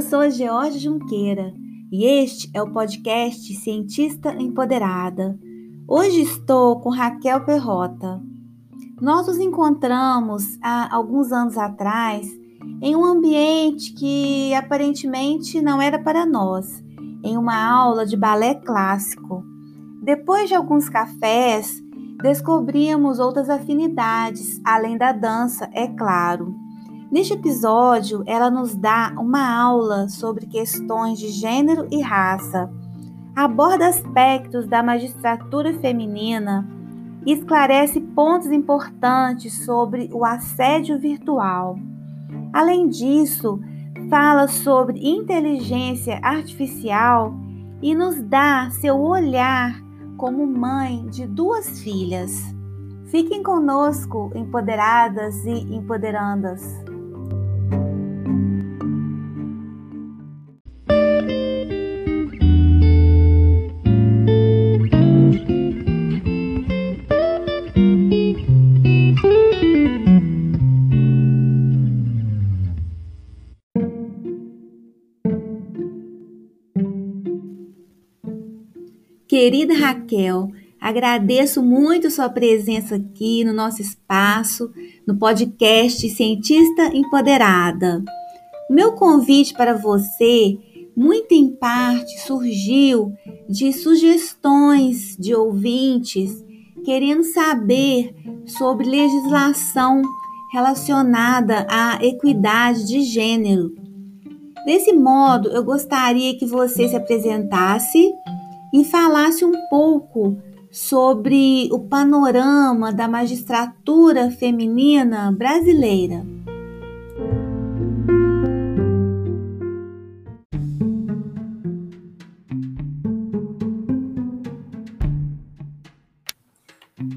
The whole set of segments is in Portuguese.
Eu sou a Georgia Junqueira e este é o podcast Cientista Empoderada. Hoje estou com Raquel Perrota. Nós nos encontramos há alguns anos atrás em um ambiente que aparentemente não era para nós, em uma aula de balé clássico. Depois de alguns cafés, descobrimos outras afinidades, além da dança, é claro. Neste episódio, ela nos dá uma aula sobre questões de gênero e raça, aborda aspectos da magistratura feminina e esclarece pontos importantes sobre o assédio virtual. Além disso, fala sobre inteligência artificial e nos dá seu olhar como mãe de duas filhas. Fiquem conosco, empoderadas e empoderandas. Querida Raquel, agradeço muito sua presença aqui no nosso espaço, no podcast Cientista Empoderada. Meu convite para você, muito em parte, surgiu de sugestões de ouvintes querendo saber sobre legislação relacionada à equidade de gênero. Desse modo, eu gostaria que você se apresentasse e falasse um pouco sobre o panorama da magistratura feminina brasileira.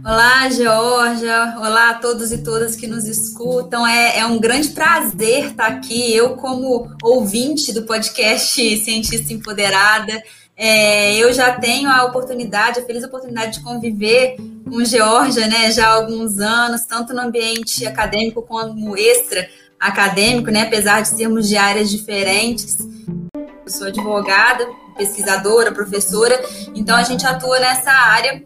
Olá, Georgia. Olá a todos e todas que nos escutam. É, é, um grande prazer estar aqui. Eu, como ouvinte do podcast Cientista Empoderada, é, eu já tenho a oportunidade, a feliz oportunidade de conviver com Georgia, né, já há alguns anos, tanto no ambiente acadêmico como extra acadêmico, né, apesar de sermos de áreas diferentes. Eu sou advogada, pesquisadora, professora, então a gente atua nessa área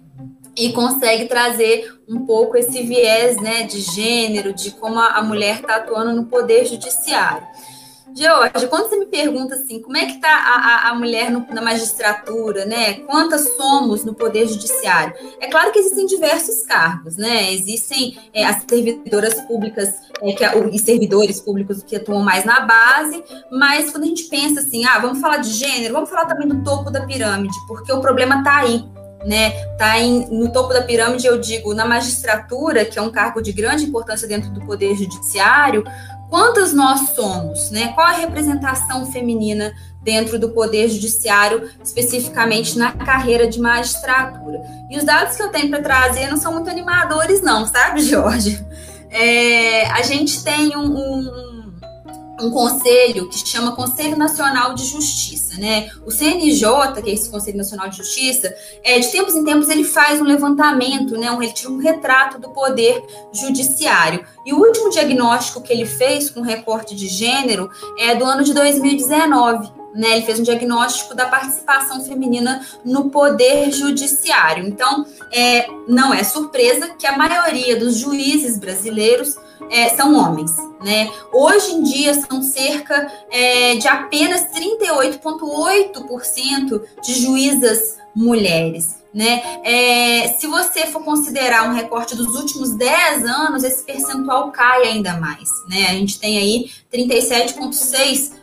e consegue trazer um pouco esse viés, né, de gênero, de como a mulher está atuando no poder judiciário. Georgia, quando você me pergunta assim, como é que está a, a, mulher no, na magistratura, né? Quantas somos no Poder Judiciário? É claro que existem diversos cargos, né? Existem é, as servidoras públicas é, que, e servidores públicos que atuam mais na base, mas quando a gente pensa assim, ah, vamos falar de gênero, vamos falar também do topo da pirâmide, porque o problema está aí, né, tá em, no topo da pirâmide, eu digo, na magistratura, que é um cargo de grande importância dentro do poder judiciário, quantas nós somos, né? Qual a representação feminina dentro do poder judiciário, especificamente na carreira de magistratura? E os dados que eu tenho para trazer não são muito animadores, não, sabe, Jorge? É, a gente tem um, um um conselho que chama Conselho Nacional de Justiça, né? O CNJ, que é esse Conselho Nacional de Justiça, é, de tempos em tempos ele faz um levantamento, né? Um, ele tira um retrato do poder judiciário. E o último diagnóstico que ele fez com recorte de gênero é do ano de 2019. Né, ele fez um diagnóstico da participação feminina no poder judiciário. Então, é, não é surpresa que a maioria dos juízes brasileiros é, são homens. Né? Hoje em dia são cerca é, de apenas 38,8% de juízas mulheres. Né? É, se você for considerar um recorte dos últimos 10 anos, esse percentual cai ainda mais. Né? A gente tem aí 37,6%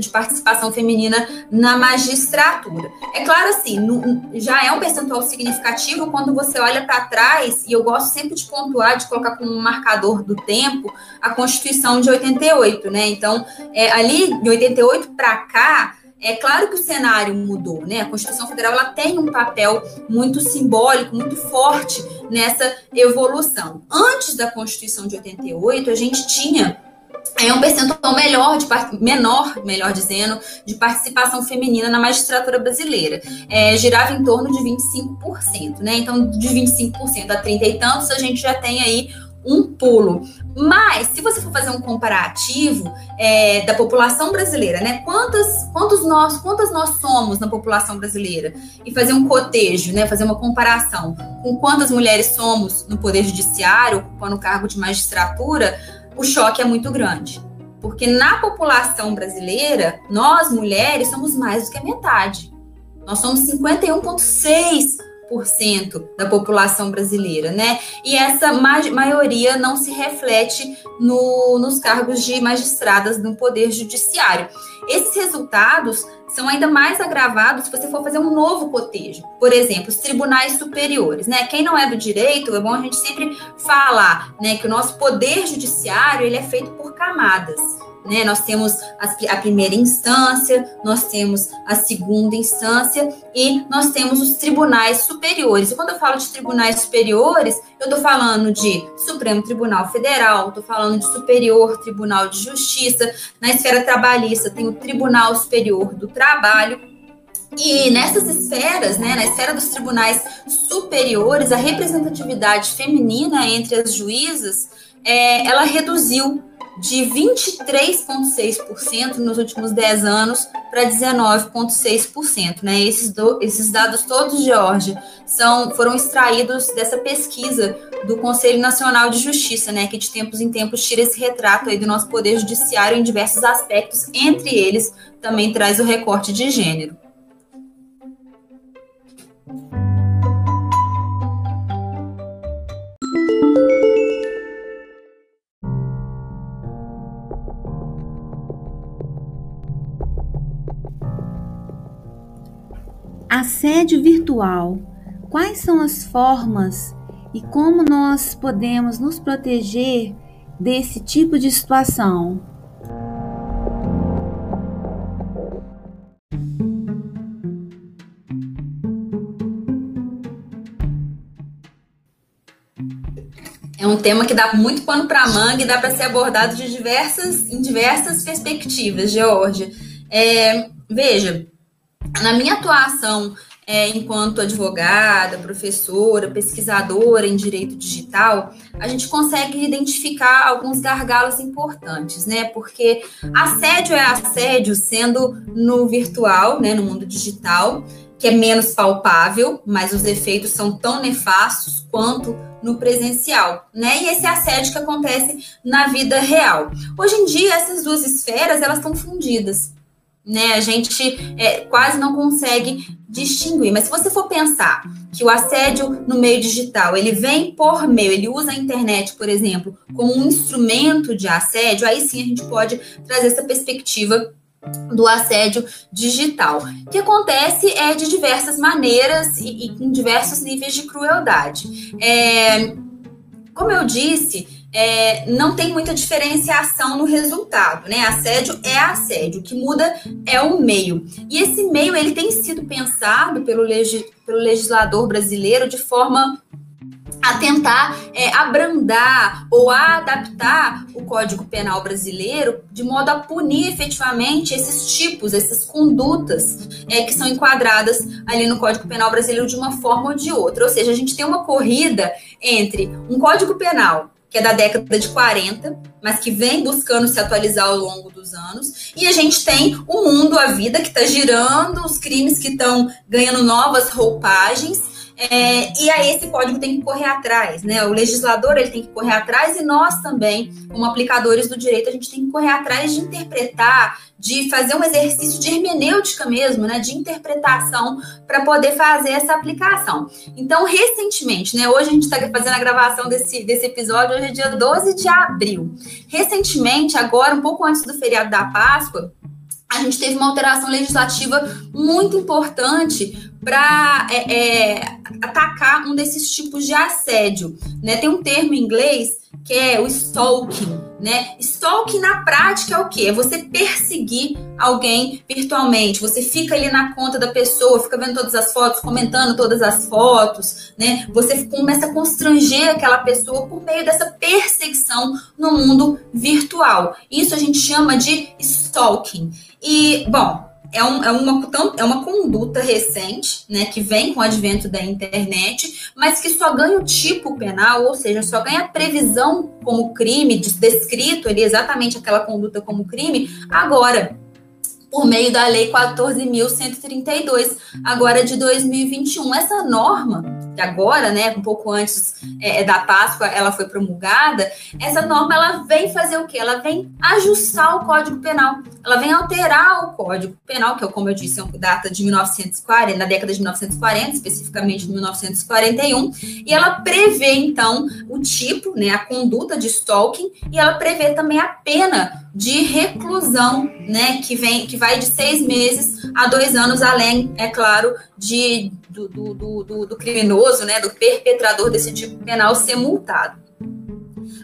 de participação feminina na magistratura. É claro assim, no, já é um percentual significativo quando você olha para trás, e eu gosto sempre de pontuar, de colocar como um marcador do tempo, a Constituição de 88, né? Então, é, ali de 88 para cá, é claro que o cenário mudou, né? A Constituição Federal ela tem um papel muito simbólico, muito forte nessa evolução. Antes da Constituição de 88, a gente tinha é um percentual melhor de menor, melhor dizendo, de participação feminina na magistratura brasileira. É, girava em torno de 25%, né? Então, de 25% a 30 e tantos, a gente já tem aí um pulo. Mas, se você for fazer um comparativo é, da população brasileira, né? Quantas, quantos nós, quantas nós somos na população brasileira? E fazer um cotejo, né? Fazer uma comparação com quantas mulheres somos no Poder Judiciário, ocupando o cargo de magistratura, o choque é muito grande. Porque na população brasileira, nós mulheres somos mais do que a metade. Nós somos 51,6% da população brasileira, né? E essa ma maioria não se reflete no, nos cargos de magistradas no Poder Judiciário. Esses resultados são ainda mais agravados se você for fazer um novo cotejo. Por exemplo, os tribunais superiores, né? Quem não é do direito, é bom a gente sempre falar, né, que o nosso poder judiciário, ele é feito por camadas. Né? Nós temos a primeira instância, nós temos a segunda instância e nós temos os tribunais superiores. E quando eu falo de tribunais superiores, eu estou falando de Supremo Tribunal Federal, estou falando de Superior Tribunal de Justiça. Na esfera trabalhista, tem o Tribunal Superior do Trabalho. E nessas esferas, né, na esfera dos tribunais superiores, a representatividade feminina entre as juízas, é, ela reduziu de 23,6% nos últimos 10 anos para 19,6%. Né? Esses, esses dados todos, Georgia, são, foram extraídos dessa pesquisa do Conselho Nacional de Justiça, né, que de tempos em tempos tira esse retrato aí do nosso poder judiciário em diversos aspectos, entre eles também traz o recorte de gênero. Assédio virtual. Quais são as formas e como nós podemos nos proteger desse tipo de situação? É um tema que dá muito pano para manga e dá para ser abordado de diversas, em diversas perspectivas, Georgia. É, veja, na minha atuação é, enquanto advogada, professora, pesquisadora em direito digital, a gente consegue identificar alguns gargalos importantes, né? Porque assédio é assédio sendo no virtual, né, no mundo digital, que é menos palpável, mas os efeitos são tão nefastos quanto no presencial, né? E esse assédio que acontece na vida real. Hoje em dia, essas duas esferas, elas estão fundidas né? A gente é, quase não consegue distinguir. Mas se você for pensar que o assédio no meio digital ele vem por meio, ele usa a internet, por exemplo, como um instrumento de assédio, aí sim a gente pode trazer essa perspectiva do assédio digital, que acontece é de diversas maneiras e, e com diversos níveis de crueldade. É, como eu disse, é, não tem muita diferenciação no resultado, né? Assédio é assédio, o que muda é o meio. E esse meio ele tem sido pensado pelo, pelo legislador brasileiro de forma a tentar é, abrandar ou a adaptar o Código Penal brasileiro de modo a punir efetivamente esses tipos, essas condutas é, que são enquadradas ali no Código Penal brasileiro de uma forma ou de outra. Ou seja, a gente tem uma corrida entre um Código Penal que é da década de 40, mas que vem buscando se atualizar ao longo dos anos. E a gente tem o mundo, a vida que está girando, os crimes que estão ganhando novas roupagens. É, e aí esse código tem que correr atrás, né? O legislador ele tem que correr atrás e nós também, como aplicadores do direito, a gente tem que correr atrás de interpretar, de fazer um exercício de hermenêutica mesmo, né? De interpretação para poder fazer essa aplicação. Então, recentemente, né? Hoje a gente está fazendo a gravação desse, desse episódio, hoje é dia 12 de abril. Recentemente, agora, um pouco antes do feriado da Páscoa, a gente teve uma alteração legislativa muito importante para é, é, atacar um desses tipos de assédio. Né? Tem um termo em inglês que é o stalking, né? Stalking na prática é o quê? É você perseguir alguém virtualmente. Você fica ali na conta da pessoa, fica vendo todas as fotos, comentando todas as fotos, né? Você começa a constranger aquela pessoa por meio dessa perseguição no mundo virtual. Isso a gente chama de stalking. E, bom, é, um, é, uma, é uma conduta recente, né, que vem com o advento da internet, mas que só ganha o tipo penal, ou seja, só ganha a previsão como crime, descrito ali exatamente aquela conduta como crime, agora, por meio da Lei 14.132, agora de 2021. Essa norma, que agora, né, um pouco antes é, da Páscoa, ela foi promulgada, essa norma ela vem fazer o quê? Ela vem ajustar o Código Penal, ela vem alterar o Código Penal, que é, como eu disse, é data de 1940, na década de 1940, especificamente de 1941, e ela prevê, então, o tipo, né, a conduta de stalking, e ela prevê também a pena de reclusão, né, que vem, que vai de seis meses a dois anos, além, é claro, de do, do, do, do criminoso, né, do perpetrador desse tipo penal ser multado.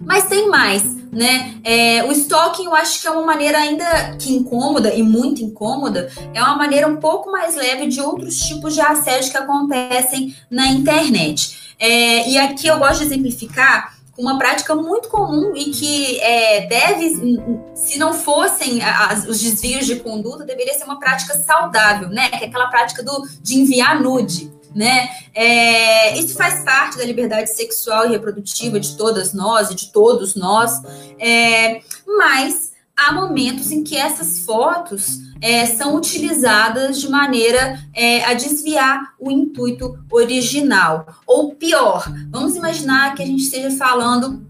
Mas tem mais, né? É, o stalking eu acho que é uma maneira ainda que incômoda e muito incômoda, é uma maneira um pouco mais leve de outros tipos de assédio que acontecem na internet. É, e aqui eu gosto de exemplificar uma prática muito comum e que é, deve, se não fossem as, os desvios de conduta, deveria ser uma prática saudável, né? Que é aquela prática do, de enviar nude. Né? É, isso faz parte da liberdade sexual e reprodutiva de todas nós e de todos nós, é, mas há momentos em que essas fotos é, são utilizadas de maneira é, a desviar o intuito original. Ou pior, vamos imaginar que a gente esteja falando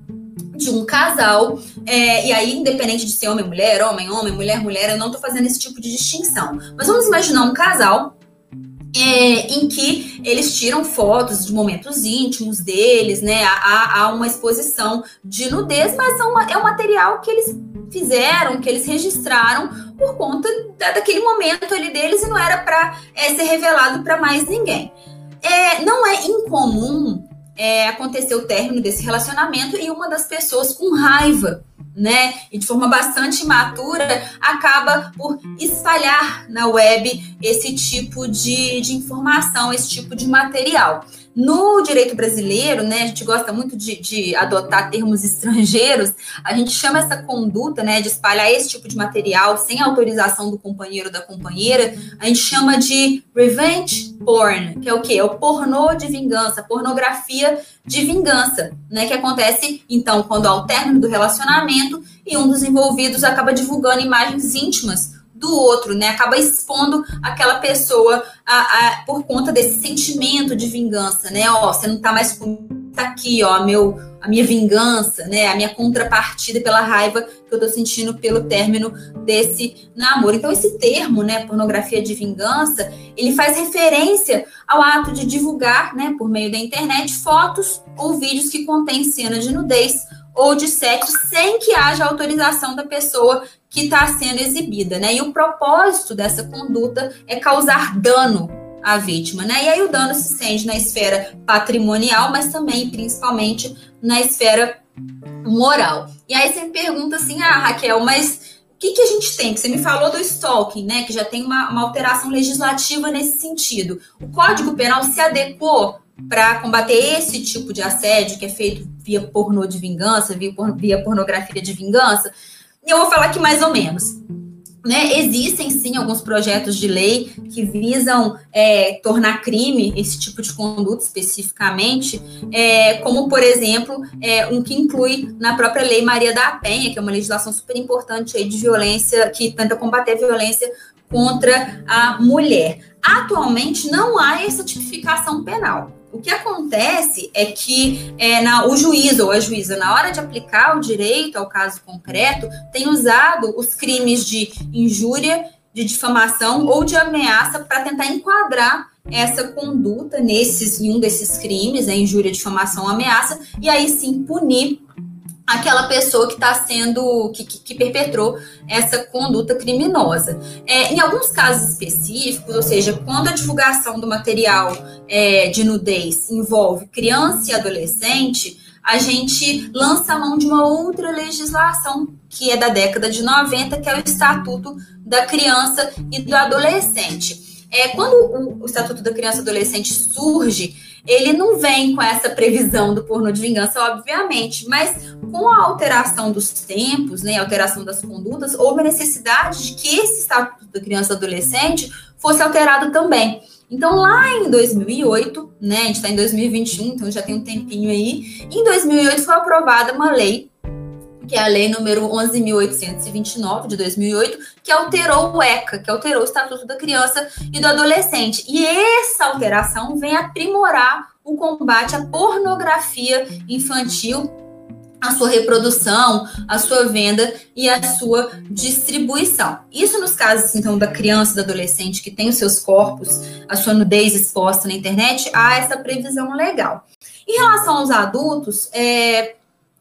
de um casal, é, e aí, independente de ser homem, mulher, homem, homem, mulher, mulher, eu não estou fazendo esse tipo de distinção. Mas vamos imaginar um casal é, em que eles tiram fotos de momentos íntimos deles, né? Há, há uma exposição de nudez, mas é um material que eles fizeram, que eles registraram por conta daquele momento ali deles e não era para é, ser revelado para mais ninguém. É, não é incomum é, acontecer o término desse relacionamento e uma das pessoas com raiva né, e de forma bastante imatura, acaba por espalhar na web esse tipo de, de informação, esse tipo de material. No direito brasileiro, né, a gente gosta muito de, de, adotar termos estrangeiros, a gente chama essa conduta, né, de espalhar esse tipo de material sem autorização do companheiro ou da companheira, a gente chama de revenge porn, que é o quê? É o pornô de vingança, pornografia de vingança, né, que acontece, então, quando há o término do relacionamento e um dos envolvidos acaba divulgando imagens íntimas do outro, né? Acaba expondo aquela pessoa a, a, por conta desse sentimento de vingança, né? Ó, você não tá mais comigo, tá aqui, ó, meu, a minha vingança, né? A minha contrapartida pela raiva que eu tô sentindo pelo término desse namoro. Então, esse termo, né, pornografia de vingança, ele faz referência ao ato de divulgar, né, por meio da internet, fotos ou vídeos que contêm cenas de nudez ou de sexo sem que haja autorização da pessoa que está sendo exibida, né? E o propósito dessa conduta é causar dano à vítima, né? E aí o dano se sente na esfera patrimonial, mas também, principalmente, na esfera moral. E aí você me pergunta assim, ah, Raquel, mas o que, que a gente tem? Que você me falou do stalking, né? Que já tem uma, uma alteração legislativa nesse sentido. O Código Penal se adequou para combater esse tipo de assédio que é feito via pornô de vingança, via, via pornografia de vingança? E eu vou falar aqui mais ou menos. Né, existem sim alguns projetos de lei que visam é, tornar crime esse tipo de conduta especificamente, é, como por exemplo é, um que inclui na própria lei Maria da Penha, que é uma legislação super importante aí de violência que tenta combater a violência contra a mulher. Atualmente não há essa tipificação penal. O que acontece é que é, na, o juiz ou a juíza, na hora de aplicar o direito ao caso concreto, tem usado os crimes de injúria, de difamação ou de ameaça para tentar enquadrar essa conduta nesses em um desses crimes, a injúria, difamação, ameaça, e aí sim punir aquela pessoa que está sendo, que, que, que, perpetrou essa conduta criminosa. É, em alguns casos específicos, ou seja, quando a divulgação do material é, de nudez envolve criança e adolescente, a gente lança a mão de uma outra legislação que é da década de 90, que é o Estatuto da Criança e do Adolescente. É, quando o, o Estatuto da Criança e Adolescente surge, ele não vem com essa previsão do pornô de vingança, obviamente, mas com a alteração dos tempos, né, alteração das condutas, houve a necessidade de que esse Estatuto da Criança e Adolescente fosse alterado também. Então, lá em 2008, né, a gente está em 2021, então já tem um tempinho aí, em 2008 foi aprovada uma lei, que é a lei número 11.829 de 2008, que alterou o ECA, que alterou o Estatuto da Criança e do Adolescente. E essa alteração vem aprimorar o combate à pornografia infantil a sua reprodução, a sua venda e a sua distribuição. Isso nos casos, então, da criança e do adolescente que tem os seus corpos, a sua nudez exposta na internet, há essa previsão legal. Em relação aos adultos, é,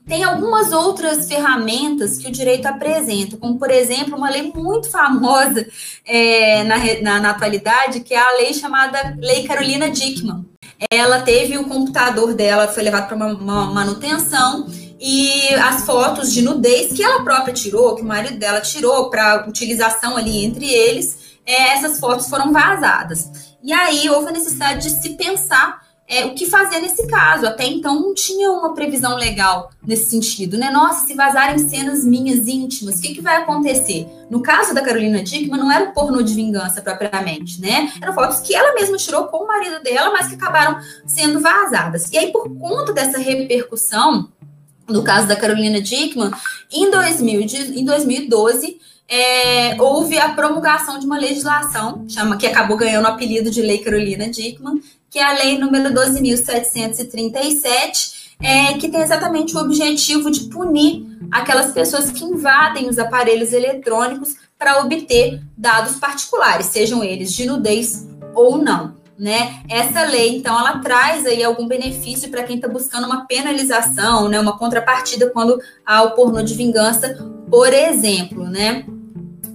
tem algumas outras ferramentas que o direito apresenta, como, por exemplo, uma lei muito famosa é, na, na, na atualidade, que é a lei chamada Lei Carolina Dickman. Ela teve o computador dela, foi levado para uma, uma manutenção, e as fotos de nudez que ela própria tirou, que o marido dela tirou para utilização ali entre eles, é, essas fotos foram vazadas. E aí houve a necessidade de se pensar é, o que fazer nesse caso. Até então não tinha uma previsão legal nesse sentido, né? Nossa, se vazarem cenas minhas íntimas, o que, que vai acontecer? No caso da Carolina Dickman, não era o pornô de vingança propriamente, né? Eram fotos que ela mesma tirou com o marido dela, mas que acabaram sendo vazadas. E aí, por conta dessa repercussão, no caso da Carolina Dickman, em, 2000, em 2012, é, houve a promulgação de uma legislação chama, que acabou ganhando o apelido de Lei Carolina Dickman, que é a Lei número 12.737, é, que tem exatamente o objetivo de punir aquelas pessoas que invadem os aparelhos eletrônicos para obter dados particulares, sejam eles de nudez ou não né? Essa lei, então, ela traz aí algum benefício para quem está buscando uma penalização, né? Uma contrapartida quando há o pornô de vingança, por exemplo, né?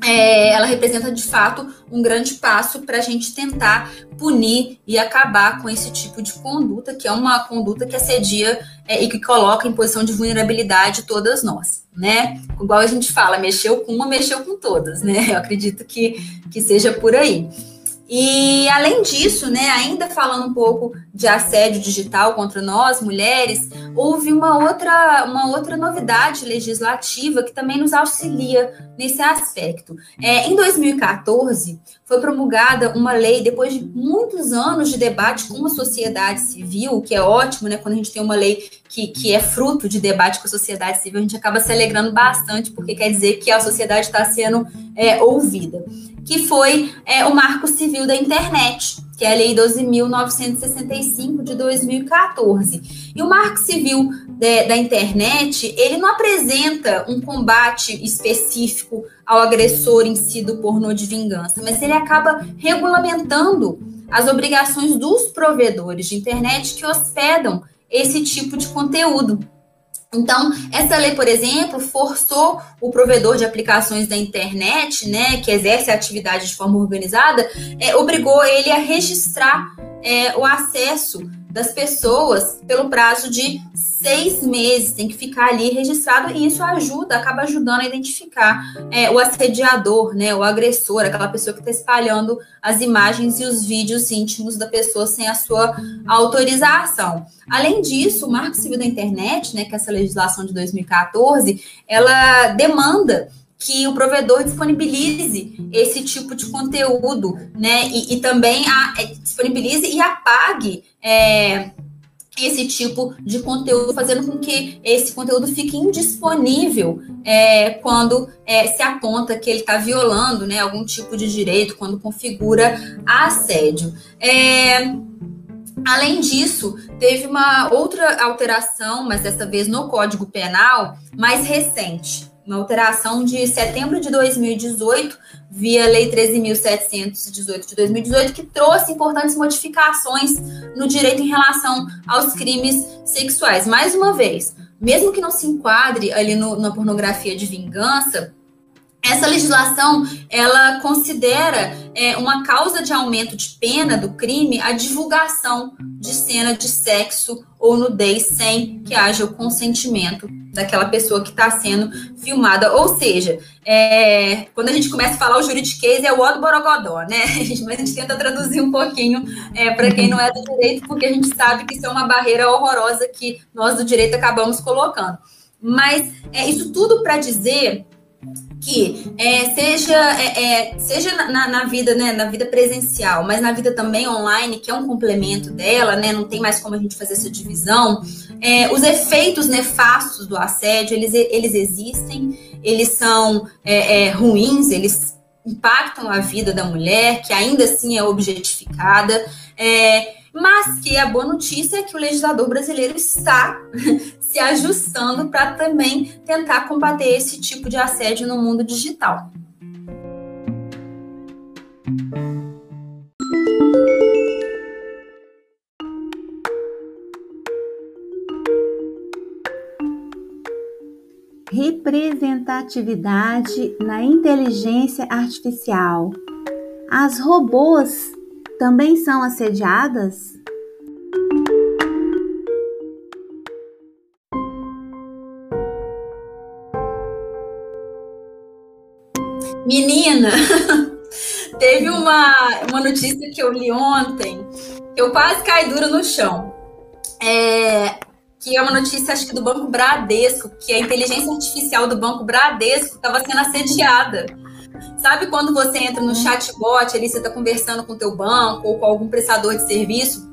É, ela representa de fato um grande passo para a gente tentar punir e acabar com esse tipo de conduta, que é uma conduta que assedia é, e que coloca em posição de vulnerabilidade todas nós, né? Igual a gente fala, mexeu com uma, mexeu com todas, né? Eu acredito que, que seja por aí. E além disso, né, ainda falando um pouco de assédio digital contra nós, mulheres, houve uma outra, uma outra novidade legislativa que também nos auxilia nesse aspecto. É, em 2014, foi promulgada uma lei, depois de muitos anos de debate com a sociedade civil, que é ótimo, né? Quando a gente tem uma lei que, que é fruto de debate com a sociedade civil, a gente acaba se alegrando bastante, porque quer dizer que a sociedade está sendo é, ouvida que foi é, o Marco Civil da Internet, que é a Lei 12.965 de 2014. E o Marco Civil de, da Internet, ele não apresenta um combate específico ao agressor em si do pornô de vingança, mas ele acaba regulamentando as obrigações dos provedores de internet que hospedam esse tipo de conteúdo. Então, essa lei, por exemplo, forçou o provedor de aplicações da internet, né, que exerce a atividade de forma organizada, é, obrigou ele a registrar é, o acesso das pessoas pelo prazo de seis meses, tem que ficar ali registrado e isso ajuda, acaba ajudando a identificar é, o assediador, né, o agressor, aquela pessoa que está espalhando as imagens e os vídeos íntimos da pessoa sem a sua autorização. Além disso, o Marco Civil da Internet, né, que é essa legislação de 2014, ela demanda que o provedor disponibilize esse tipo de conteúdo, né? E, e também a, é, disponibilize e apague é, esse tipo de conteúdo, fazendo com que esse conteúdo fique indisponível é, quando é, se aponta que ele está violando né, algum tipo de direito, quando configura assédio. É, além disso, teve uma outra alteração, mas dessa vez no Código Penal, mais recente uma alteração de setembro de 2018, via Lei 13.718 de 2018, que trouxe importantes modificações no direito em relação aos crimes sexuais. Mais uma vez, mesmo que não se enquadre ali no, na pornografia de vingança, essa legislação ela considera é, uma causa de aumento de pena do crime a divulgação de cena de sexo ou nudez sem que haja o consentimento daquela pessoa que está sendo filmada. Ou seja, é, quando a gente começa a falar o juridiquês é o ó do borogodó, né? Mas a gente tenta traduzir um pouquinho é, para quem não é do direito, porque a gente sabe que isso é uma barreira horrorosa que nós do direito acabamos colocando. Mas é isso tudo para dizer que é, seja é, é, seja na, na, vida né na vida presencial mas na vida também online que é um complemento dela né não tem mais como a gente fazer essa divisão é, os efeitos nefastos do assédio eles, eles existem eles são é, é, ruins eles impactam a vida da mulher que ainda assim é objetificada mas que a boa notícia é que o legislador brasileiro está se ajustando para também tentar combater esse tipo de assédio no mundo digital. Representatividade na inteligência artificial. As robôs também são assediadas? Menina, teve uma, uma notícia que eu li ontem, eu quase caí dura no chão. É, que é uma notícia, acho que do Banco Bradesco, que a inteligência artificial do Banco Bradesco estava sendo assediada. Sabe quando você entra no chatbot, ali você está conversando com o teu banco ou com algum prestador de serviço,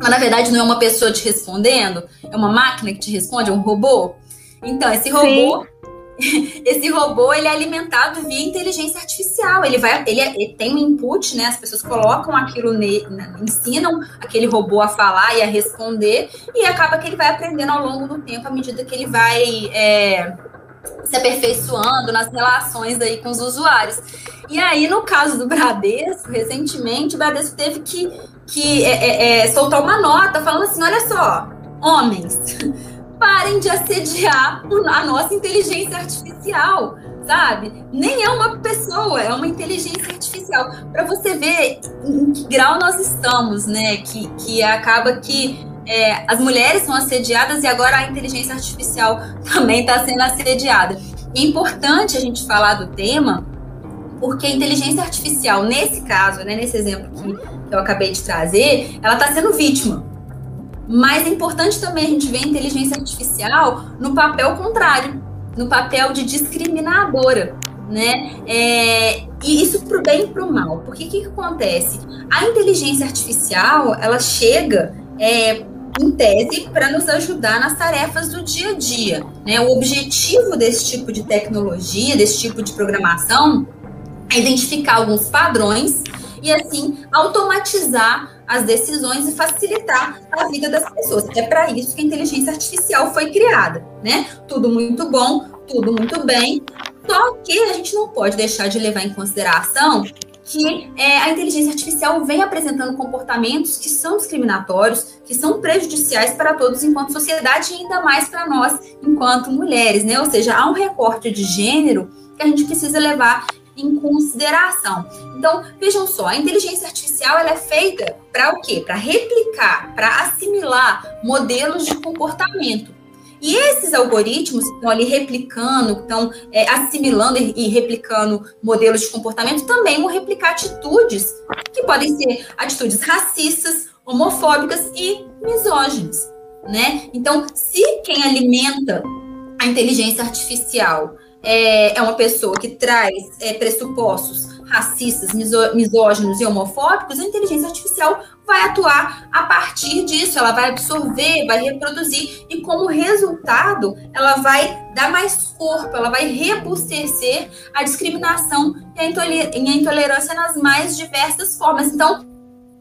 mas na verdade não é uma pessoa te respondendo, é uma máquina que te responde, é um robô? Então, esse robô Sim. esse robô ele é alimentado via inteligência artificial. Ele vai, ele, é, ele tem um input, né? As pessoas colocam aquilo nele, ensinam aquele robô a falar e a responder, e acaba que ele vai aprendendo ao longo do tempo, à medida que ele vai é, se aperfeiçoando nas relações aí com os usuários. E aí, no caso do Bradesco, recentemente, o Bradesco teve que, que é, é, é soltar uma nota falando assim: olha só, homens parem de assediar a nossa inteligência artificial, sabe? Nem é uma pessoa, é uma inteligência artificial. Para você ver em que grau nós estamos, né? Que, que acaba que é, as mulheres são assediadas e agora a inteligência artificial também está sendo assediada. É importante a gente falar do tema, porque a inteligência artificial, nesse caso, né, nesse exemplo que, que eu acabei de trazer, ela está sendo vítima mas é importante também a gente ver a inteligência artificial no papel contrário, no papel de discriminadora, né? É, e isso para o bem e para o mal. Porque o que, que, acontece? A inteligência artificial, ela chega é, em tese para nos ajudar nas tarefas do dia a dia. Né? O objetivo desse tipo de tecnologia, desse tipo de programação, é identificar alguns padrões e assim automatizar as decisões e facilitar a vida das pessoas. É para isso que a inteligência artificial foi criada, né? Tudo muito bom, tudo muito bem. Só que a gente não pode deixar de levar em consideração que é, a inteligência artificial vem apresentando comportamentos que são discriminatórios, que são prejudiciais para todos enquanto sociedade e ainda mais para nós enquanto mulheres, né? Ou seja, há um recorte de gênero que a gente precisa levar em consideração. Então, vejam só, a inteligência artificial ela é feita para o quê? Para replicar, para assimilar modelos de comportamento. E esses algoritmos que estão ali replicando, estão é, assimilando e replicando modelos de comportamento, também vão replicar atitudes que podem ser atitudes racistas, homofóbicas e misóginas, né? Então, se quem alimenta a inteligência artificial é, é uma pessoa que traz é, pressupostos racistas, misóginos e homofóbicos, a inteligência artificial vai atuar a partir disso, ela vai absorver, vai reproduzir e como resultado, ela vai dar mais corpo, ela vai rebustecer a discriminação e a intolerância nas mais diversas formas. Então,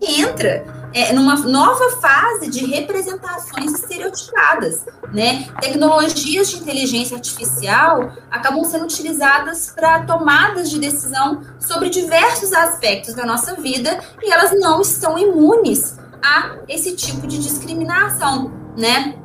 entra é, numa nova fase de representações estereotipadas, né? Tecnologias de inteligência artificial acabam sendo utilizadas para tomadas de decisão sobre diversos aspectos da nossa vida e elas não estão imunes a esse tipo de discriminação, né?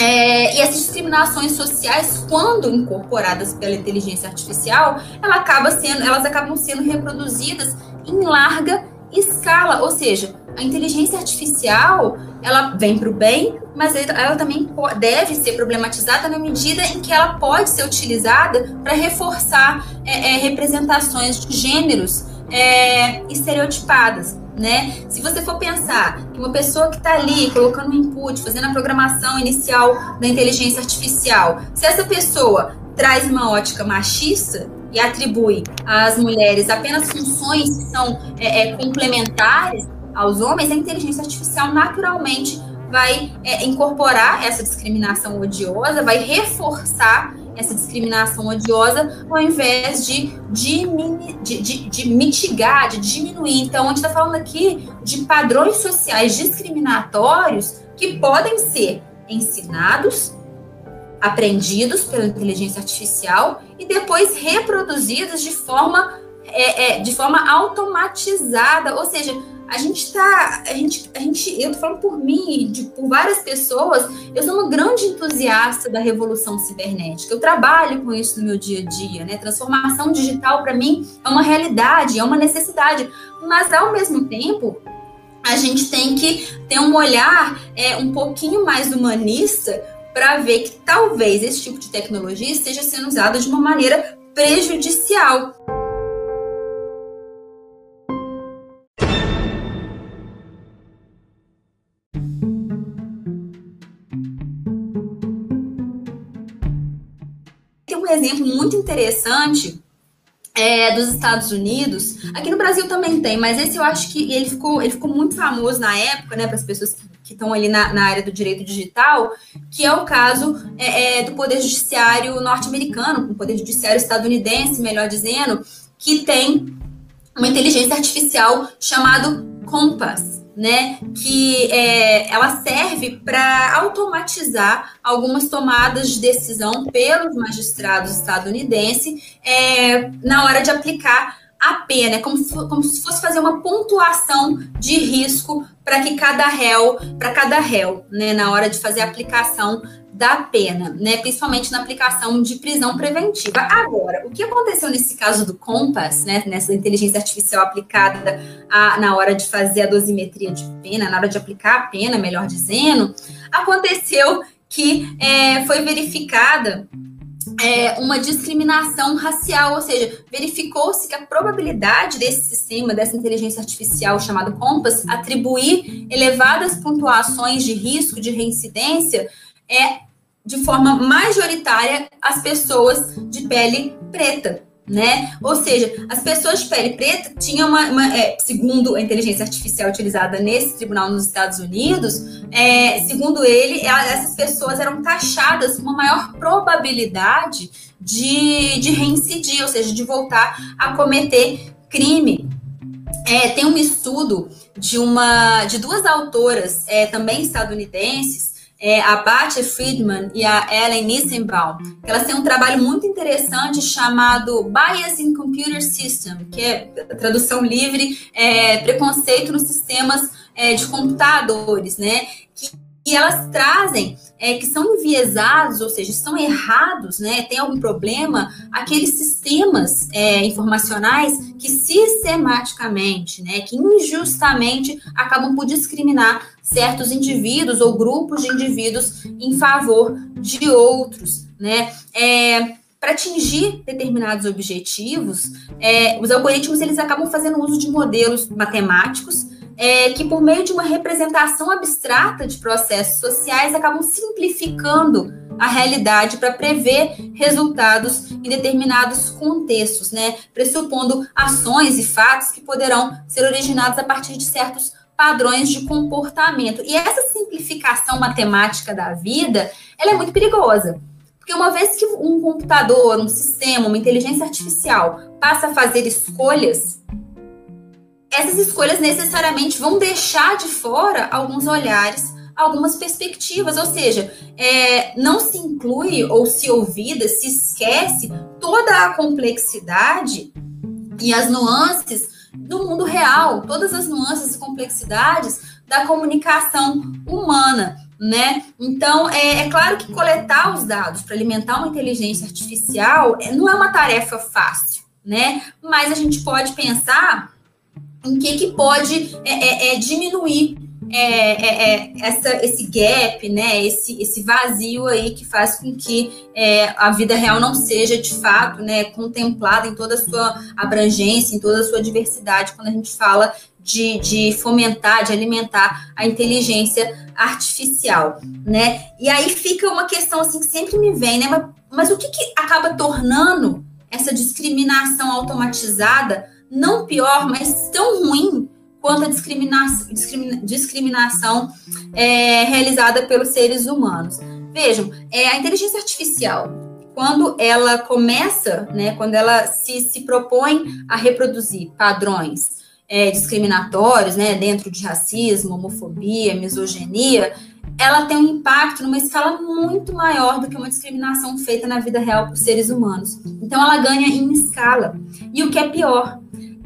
É, e essas discriminações sociais, quando incorporadas pela inteligência artificial, ela acaba sendo, elas acabam sendo reproduzidas em larga escala, ou seja, a inteligência artificial ela vem para o bem, mas ela também deve ser problematizada na medida em que ela pode ser utilizada para reforçar é, é, representações de gêneros é, estereotipadas né? Se você for pensar que uma pessoa que está ali colocando um input, fazendo a programação inicial da inteligência artificial, se essa pessoa traz uma ótica machista e atribui às mulheres apenas funções que são é, é, complementares aos homens, a inteligência artificial naturalmente vai é, incorporar essa discriminação odiosa, vai reforçar essa discriminação odiosa, ao invés de, de, de, de mitigar, de diminuir. Então, a gente está falando aqui de padrões sociais discriminatórios que podem ser ensinados, aprendidos pela inteligência artificial e depois reproduzidos de forma, é, é, de forma automatizada, ou seja, a gente está, a gente, a gente, eu tô falando por mim, de, por várias pessoas, eu sou uma grande entusiasta da revolução cibernética. Eu trabalho com isso no meu dia a dia, né? Transformação digital para mim é uma realidade, é uma necessidade, mas ao mesmo tempo a gente tem que ter um olhar é, um pouquinho mais humanista para ver que talvez esse tipo de tecnologia esteja sendo usada de uma maneira prejudicial. um exemplo muito interessante é, dos Estados Unidos. Aqui no Brasil também tem, mas esse eu acho que ele ficou, ele ficou muito famoso na época, né, para as pessoas que estão ali na, na, área do direito digital, que é o caso é, é, do Poder Judiciário norte-americano, o Poder Judiciário estadunidense, melhor dizendo, que tem uma inteligência artificial chamado Compass né, que é, ela serve para automatizar algumas tomadas de decisão pelos magistrados estadunidenses é, na hora de aplicar a pena, é como, como se fosse fazer uma pontuação de risco para que cada réu, para cada réu, né, na hora de fazer a aplicação da pena, né, principalmente na aplicação de prisão preventiva. Agora, o que aconteceu nesse caso do Compass, né, nessa inteligência artificial aplicada a, na hora de fazer a dosimetria de pena, na hora de aplicar a pena, melhor dizendo, aconteceu que é, foi verificada é, uma discriminação racial, ou seja, verificou-se que a probabilidade desse sistema, dessa inteligência artificial chamado Compass, atribuir elevadas pontuações de risco de reincidência é de forma majoritária às pessoas de pele preta né? Ou seja, as pessoas de pele preta tinham uma, uma é, segundo a inteligência artificial utilizada nesse tribunal nos Estados Unidos, é, segundo ele, essas pessoas eram taxadas com uma maior probabilidade de, de reincidir, ou seja, de voltar a cometer crime. É, tem um estudo de uma de duas autoras é, também estadunidenses é, a Batia Friedman e a Ellen Nissenbaum, que elas têm um trabalho muito interessante chamado Bias in Computer System, que é tradução livre, é, preconceito nos sistemas é, de computadores, né? Que e elas trazem é, que são enviesados, ou seja, estão errados, né? Tem algum problema aqueles sistemas é, informacionais que sistematicamente, né, que injustamente acabam por discriminar certos indivíduos ou grupos de indivíduos em favor de outros, né? É, para atingir determinados objetivos, é, os algoritmos eles acabam fazendo uso de modelos matemáticos é, que, por meio de uma representação abstrata de processos sociais, acabam simplificando a realidade para prever resultados em determinados contextos, né? pressupondo ações e fatos que poderão ser originados a partir de certos padrões de comportamento. E essa simplificação matemática da vida, ela é muito perigosa. Porque uma vez que um computador, um sistema, uma inteligência artificial passa a fazer escolhas, essas escolhas necessariamente vão deixar de fora alguns olhares, algumas perspectivas, ou seja, é, não se inclui ou se ouvida, se esquece toda a complexidade e as nuances do mundo real, todas as nuances e complexidades da comunicação humana. né? Então, é, é claro que coletar os dados para alimentar uma inteligência artificial é, não é uma tarefa fácil, né? Mas a gente pode pensar em que, que pode é, é, é diminuir é, é, essa, esse gap, né, esse, esse vazio aí que faz com que a vida real não seja de fato né, contemplada em toda a sua abrangência, em toda a sua diversidade, quando a gente fala de, de fomentar, de alimentar a inteligência artificial, né? E aí fica uma questão assim que sempre me vem, né? Mas, mas o que, que acaba tornando essa discriminação automatizada não pior, mas tão ruim quanto a discriminação, discrimina, discriminação é, realizada pelos seres humanos. Vejam, é, a inteligência artificial, quando ela começa, né, quando ela se, se propõe a reproduzir padrões é, discriminatórios, né, dentro de racismo, homofobia, misoginia, ela tem um impacto numa escala muito maior do que uma discriminação feita na vida real por seres humanos. Então, ela ganha em escala. E o que é pior,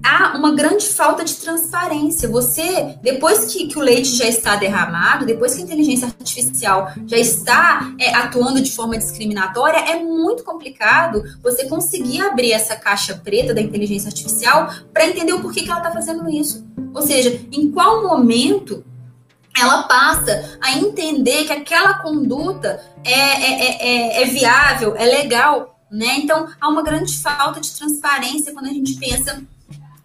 há uma grande falta de transparência. Você, depois que, que, o leite já está derramado, depois que a inteligência artificial já está é, atuando de forma discriminatória, é muito complicado você conseguir abrir essa caixa preta da inteligência artificial para entender o porquê que ela está fazendo isso. Ou seja, em qual momento ela passa a entender que aquela conduta é, é, é, é viável, é legal. Né? Então, há uma grande falta de transparência quando a gente pensa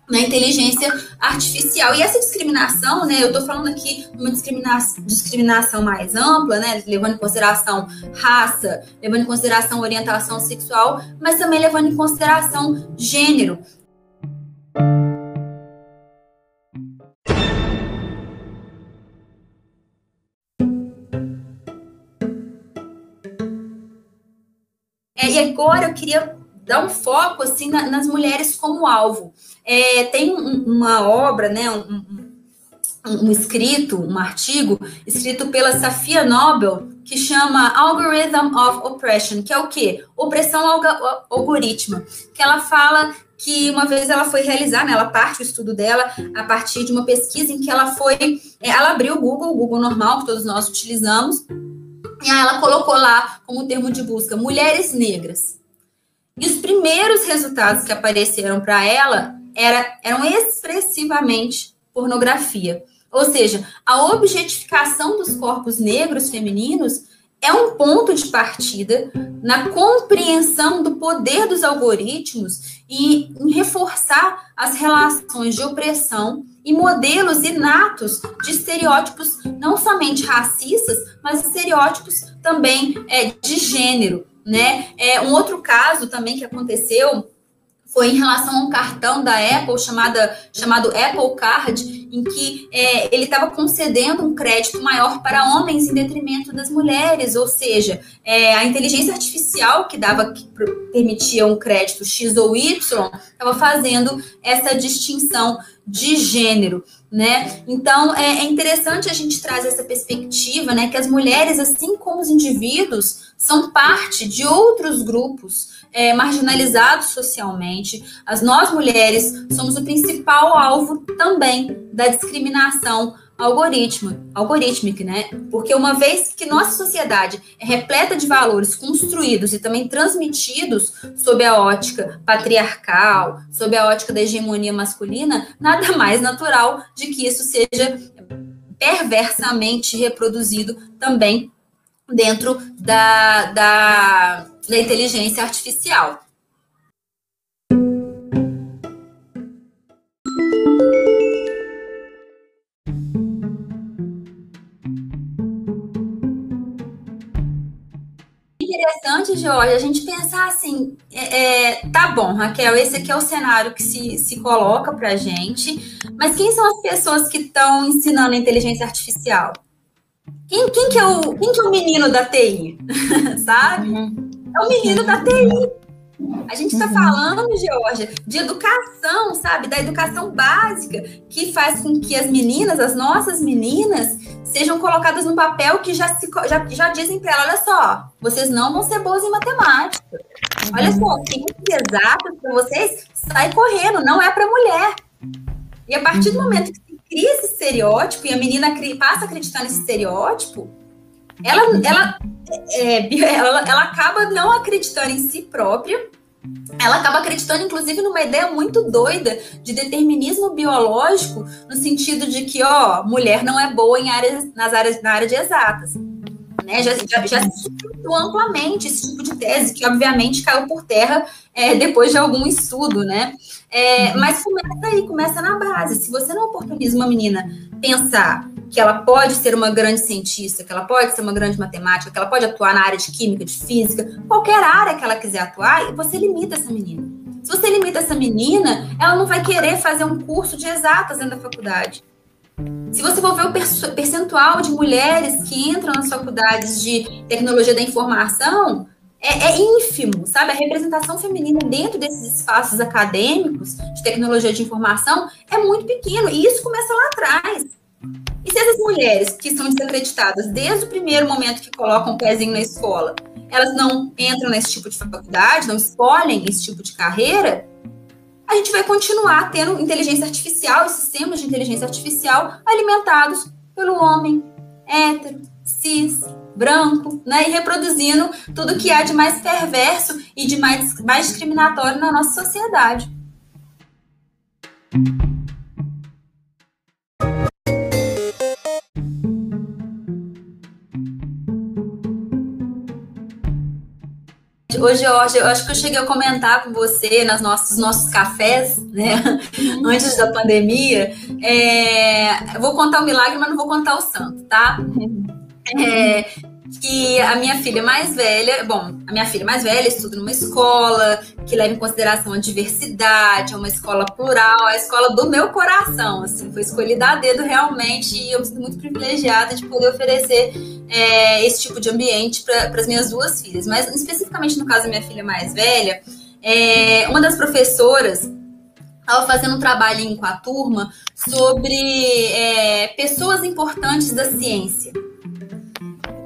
na inteligência artificial. E essa discriminação, né, eu estou falando aqui de uma discriminação, discriminação mais ampla, né, levando em consideração raça, levando em consideração orientação sexual, mas também levando em consideração gênero. É, e agora eu queria dar um foco assim na, nas mulheres como alvo. É, tem um, uma obra, né, um, um, um, escrito, um artigo escrito pela Safia Nobel que chama Algorithm of Oppression, que é o quê? Opressão algorítmica, que ela fala que uma vez ela foi realizar, né, ela parte o estudo dela a partir de uma pesquisa em que ela foi, é, ela abriu o Google, o Google normal que todos nós utilizamos, e aí ela colocou lá como termo de busca mulheres negras. E os primeiros resultados que apareceram para ela era, eram expressivamente pornografia. Ou seja, a objetificação dos corpos negros femininos é um ponto de partida na compreensão do poder dos algoritmos e em reforçar as relações de opressão e modelos inatos de estereótipos não somente racistas, mas estereótipos também é, de gênero né? É, um outro caso também que aconteceu foi em relação a um cartão da Apple chamada, chamado Apple Card, em que é, ele estava concedendo um crédito maior para homens em detrimento das mulheres, ou seja, é, a inteligência artificial que dava que permitia um crédito X ou Y estava fazendo essa distinção de gênero, né? Então é, é interessante a gente trazer essa perspectiva, né? Que as mulheres, assim como os indivíduos, são parte de outros grupos é, marginalizados socialmente. As nós mulheres somos o principal alvo também da discriminação algoritmo, algorítmica, né? Porque uma vez que nossa sociedade é repleta de valores construídos e também transmitidos sob a ótica patriarcal, sob a ótica da hegemonia masculina, nada mais natural de que isso seja perversamente reproduzido também dentro da, da, da inteligência artificial. Jorge, a gente pensar assim, é, é, tá bom, Raquel, esse aqui é o cenário que se, se coloca para gente, mas quem são as pessoas que estão ensinando inteligência artificial? Quem, quem, que é o, quem que é o menino da TI? Sabe? Uhum. É o menino da TI. A gente está uhum. falando, Georgia, de educação, sabe? Da educação básica, que faz com que as meninas, as nossas meninas, sejam colocadas no papel que já, se, já, já dizem para ela: olha só, vocês não vão ser boas em matemática. Olha só, uhum. ciências exatas para vocês, sai correndo, não é para mulher. E a partir do uhum. momento que se cria esse estereótipo e a menina passa a acreditar nesse estereótipo, ela, ela, é, ela, ela acaba não acreditando em si própria, ela acaba acreditando, inclusive, numa ideia muito doida de determinismo biológico, no sentido de que, ó, mulher não é boa em áreas, nas áreas, na área de exatas. Né? Já, já, já se amplamente esse tipo de tese, que obviamente caiu por terra é, depois de algum estudo, né? É, mas começa aí, começa na base. Se você não oportuniza uma menina pensar que ela pode ser uma grande cientista, que ela pode ser uma grande matemática, que ela pode atuar na área de química, de física, qualquer área que ela quiser atuar, você limita essa menina. Se você limita essa menina, ela não vai querer fazer um curso de exatas dentro da faculdade. Se você for ver o percentual de mulheres que entram nas faculdades de tecnologia da informação, é, é, ínfimo, sabe? A representação feminina dentro desses espaços acadêmicos de tecnologia de informação é muito pequeno, e isso começa lá atrás. E se essas mulheres que são desacreditadas desde o primeiro momento que colocam o pezinho na escola, elas não entram nesse tipo de faculdade, não escolhem esse tipo de carreira, a gente vai continuar tendo inteligência artificial e sistemas de inteligência artificial alimentados pelo homem hétero, cis, branco, né? E reproduzindo tudo que há de mais perverso e de mais, mais discriminatório na nossa sociedade. Hoje, Jorge, eu acho que eu cheguei a comentar com você nas nossos nossos cafés, né? Uhum. Antes da pandemia. É, eu vou contar o milagre, mas não vou contar o santo, tá? Uhum. É, que a minha filha mais velha, bom, a minha filha mais velha estuda numa escola que leva em consideração a diversidade, é uma escola plural, é a escola do meu coração, assim, foi escolhida a dedo realmente e eu me sinto muito privilegiada de poder oferecer é, esse tipo de ambiente para as minhas duas filhas. Mas especificamente no caso da minha filha mais velha, é, uma das professoras estava fazendo um trabalhinho com a turma sobre é, pessoas importantes da ciência.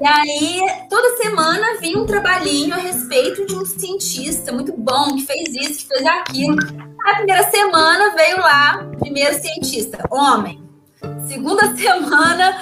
E aí, toda semana vinha um trabalhinho a respeito de um cientista muito bom, que fez isso, que fez aquilo. A primeira semana veio lá, primeiro cientista, homem. Segunda semana,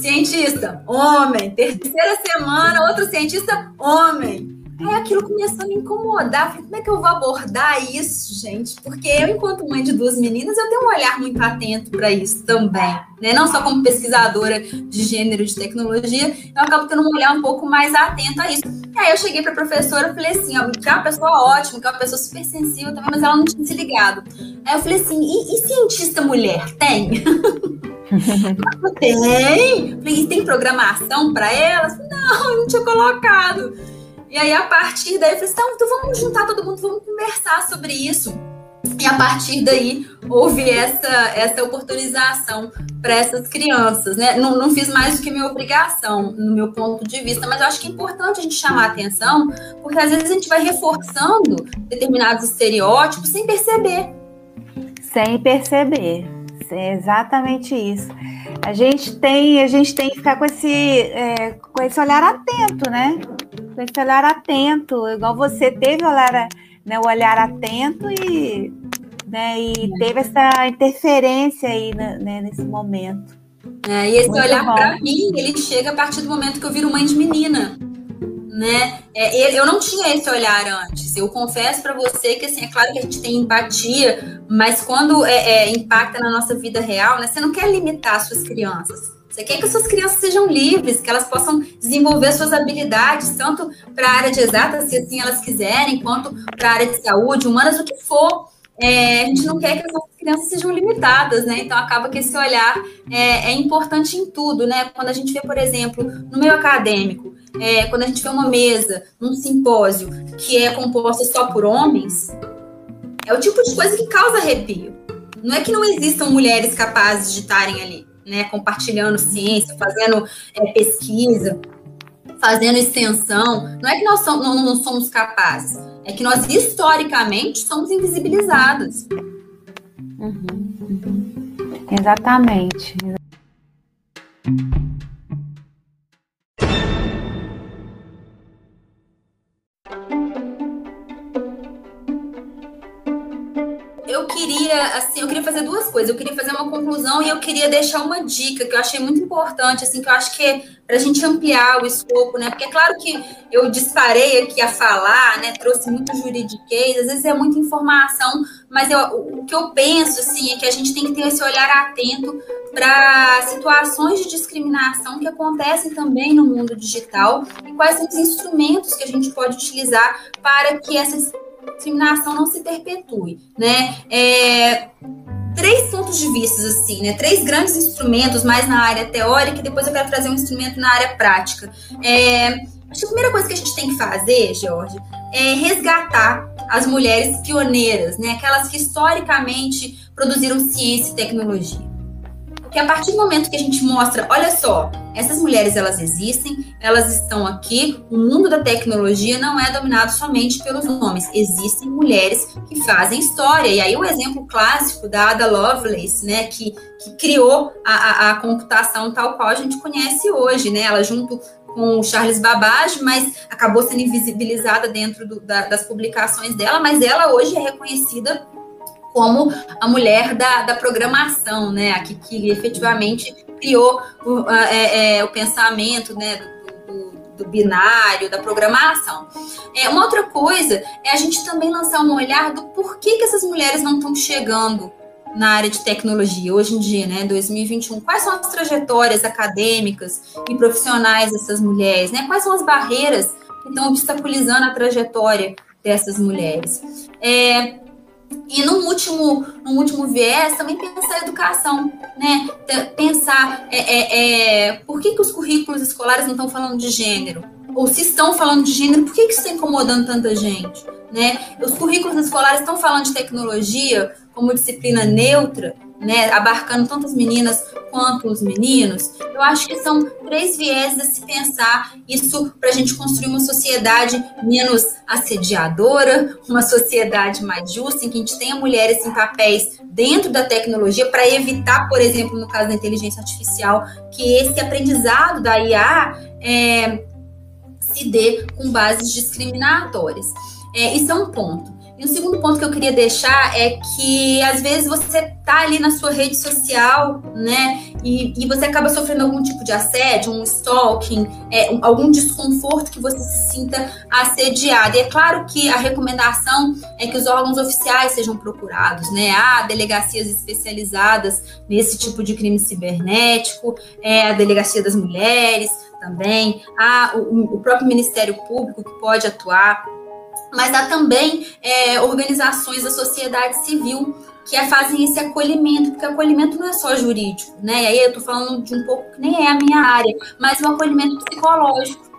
cientista, homem. Terceira semana, outro cientista, homem. Aí aquilo começou a me incomodar. Falei, como é que eu vou abordar isso, gente? Porque eu, enquanto mãe de duas meninas, eu tenho um olhar muito atento para isso também. Né? Não só como pesquisadora de gênero de tecnologia, eu acabo tendo um olhar um pouco mais atento a isso. E aí eu cheguei para a professora e falei assim, ó, que é uma pessoa ótima, que é uma pessoa super sensível também, mas ela não tinha se ligado. Aí eu falei assim, e, e cientista mulher? Tem? tem? Falei, tem programação para elas? Não, não tinha colocado. E aí, a partir daí, eu falei assim, então vamos juntar todo mundo, vamos conversar sobre isso. E a partir daí houve essa, essa oportunização para essas crianças, né? Não, não fiz mais do que minha obrigação, no meu ponto de vista, mas eu acho que é importante a gente chamar a atenção, porque às vezes a gente vai reforçando determinados estereótipos sem perceber. Sem perceber. É exatamente isso. A gente tem, a gente tem que ficar com esse, é, com esse olhar atento, né? Com esse olhar atento, igual você teve o olhar, né, o olhar atento e, né, e teve essa interferência aí né, né nesse momento. É, e esse Muito olhar para mim, ele chega a partir do momento que eu viro mãe de menina né? É, eu não tinha esse olhar antes. Eu confesso para você que assim é claro que a gente tem empatia, mas quando é, é, impacta na nossa vida real, né? Você não quer limitar suas crianças. Você quer que suas crianças sejam livres, que elas possam desenvolver suas habilidades, tanto para a área de exatas, se assim elas quiserem, quanto para a área de saúde, humanas, o que for. É, a gente não quer que as nossas crianças sejam limitadas, né? Então acaba que esse olhar é, é importante em tudo, né? Quando a gente vê, por exemplo, no meio acadêmico, é, quando a gente vê uma mesa, um simpósio que é composta só por homens, é o tipo de coisa que causa arrepio. Não é que não existam mulheres capazes de estarem ali, né, compartilhando ciência, fazendo é, pesquisa, fazendo extensão. Não é que nós somos, não, não somos capazes, é que nós historicamente somos invisibilizadas. Uhum. Exatamente. Queria, assim, eu queria fazer duas coisas. Eu queria fazer uma conclusão e eu queria deixar uma dica que eu achei muito importante, assim, que eu acho que é para a gente ampliar o escopo, né? Porque é claro que eu disparei aqui a falar, né? Trouxe muito juridiquês, às vezes é muita informação, mas eu, o que eu penso, assim, é que a gente tem que ter esse olhar atento para situações de discriminação que acontecem também no mundo digital e quais são os instrumentos que a gente pode utilizar para que essas discriminação não se perpetue, né? É, três pontos de vista, assim, né? Três grandes instrumentos, mais na área teórica, e depois eu quero trazer um instrumento na área prática. É, acho que a primeira coisa que a gente tem que fazer, Jorge, é resgatar as mulheres pioneiras, né? Aquelas que historicamente produziram ciência e tecnologia. Porque a partir do momento que a gente mostra, olha só, essas mulheres elas existem, elas estão aqui, o mundo da tecnologia não é dominado somente pelos homens, existem mulheres que fazem história. E aí o exemplo clássico da Ada Lovelace, né, que, que criou a, a, a computação tal qual a gente conhece hoje, né? Ela junto com o Charles Babbage, mas acabou sendo invisibilizada dentro do, da, das publicações dela, mas ela hoje é reconhecida como a mulher da, da programação, né? A que, que efetivamente criou o, é, é, o pensamento, né? Do, do, binário, da programação. É, uma outra coisa é a gente também lançar um olhar do porquê que essas mulheres não estão chegando na área de tecnologia hoje em dia, né, 2021. Quais são as trajetórias acadêmicas e profissionais dessas mulheres, né? Quais são as barreiras que estão obstaculizando a trajetória dessas mulheres? É, e no último, no último viés, também pensar a educação, né? Pensar é, é, é, por que, que os currículos escolares não estão falando de gênero? Ou se estão falando de gênero, por que, que isso está incomodando tanta gente? Né? Os currículos escolares estão falando de tecnologia como disciplina neutra, né, abarcando tanto as meninas quanto os meninos, eu acho que são três viés a se pensar isso para a gente construir uma sociedade menos assediadora, uma sociedade mais justa, em que a gente tenha mulheres em papéis dentro da tecnologia para evitar, por exemplo, no caso da inteligência artificial, que esse aprendizado da IA é, se dê com bases discriminatórias. É, isso é um ponto. E o segundo ponto que eu queria deixar é que às vezes você tá ali na sua rede social, né, e, e você acaba sofrendo algum tipo de assédio, um stalking, é, algum desconforto que você se sinta assediado. E é claro que a recomendação é que os órgãos oficiais sejam procurados, né? Há delegacias especializadas nesse tipo de crime cibernético, é, a delegacia das mulheres também, há o, o próprio Ministério Público que pode atuar mas há também é, organizações da sociedade civil que fazem esse acolhimento, porque acolhimento não é só jurídico, né? E aí eu estou falando de um pouco que nem é a minha área, mas o acolhimento psicológico.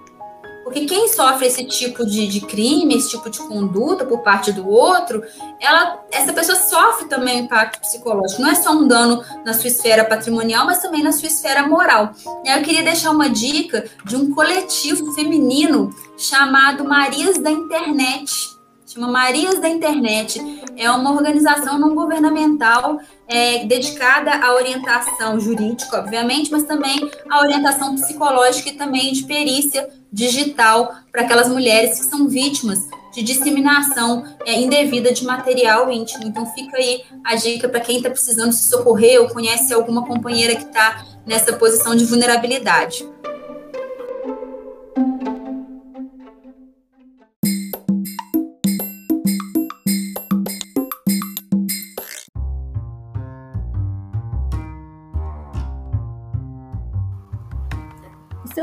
Porque quem sofre esse tipo de, de, crime, esse tipo de conduta por parte do outro, ela, essa pessoa sofre também impacto psicológico. Não é só um dano na sua esfera patrimonial, mas também na sua esfera moral. E aí eu queria deixar uma dica de um coletivo feminino chamado Marias da Internet. Chama Marias da Internet. É uma organização não governamental é, dedicada à orientação jurídica, obviamente, mas também à orientação psicológica e também de perícia digital para aquelas mulheres que são vítimas de disseminação é, indevida de material íntimo. Então fica aí a dica para quem está precisando se socorrer ou conhece alguma companheira que está nessa posição de vulnerabilidade.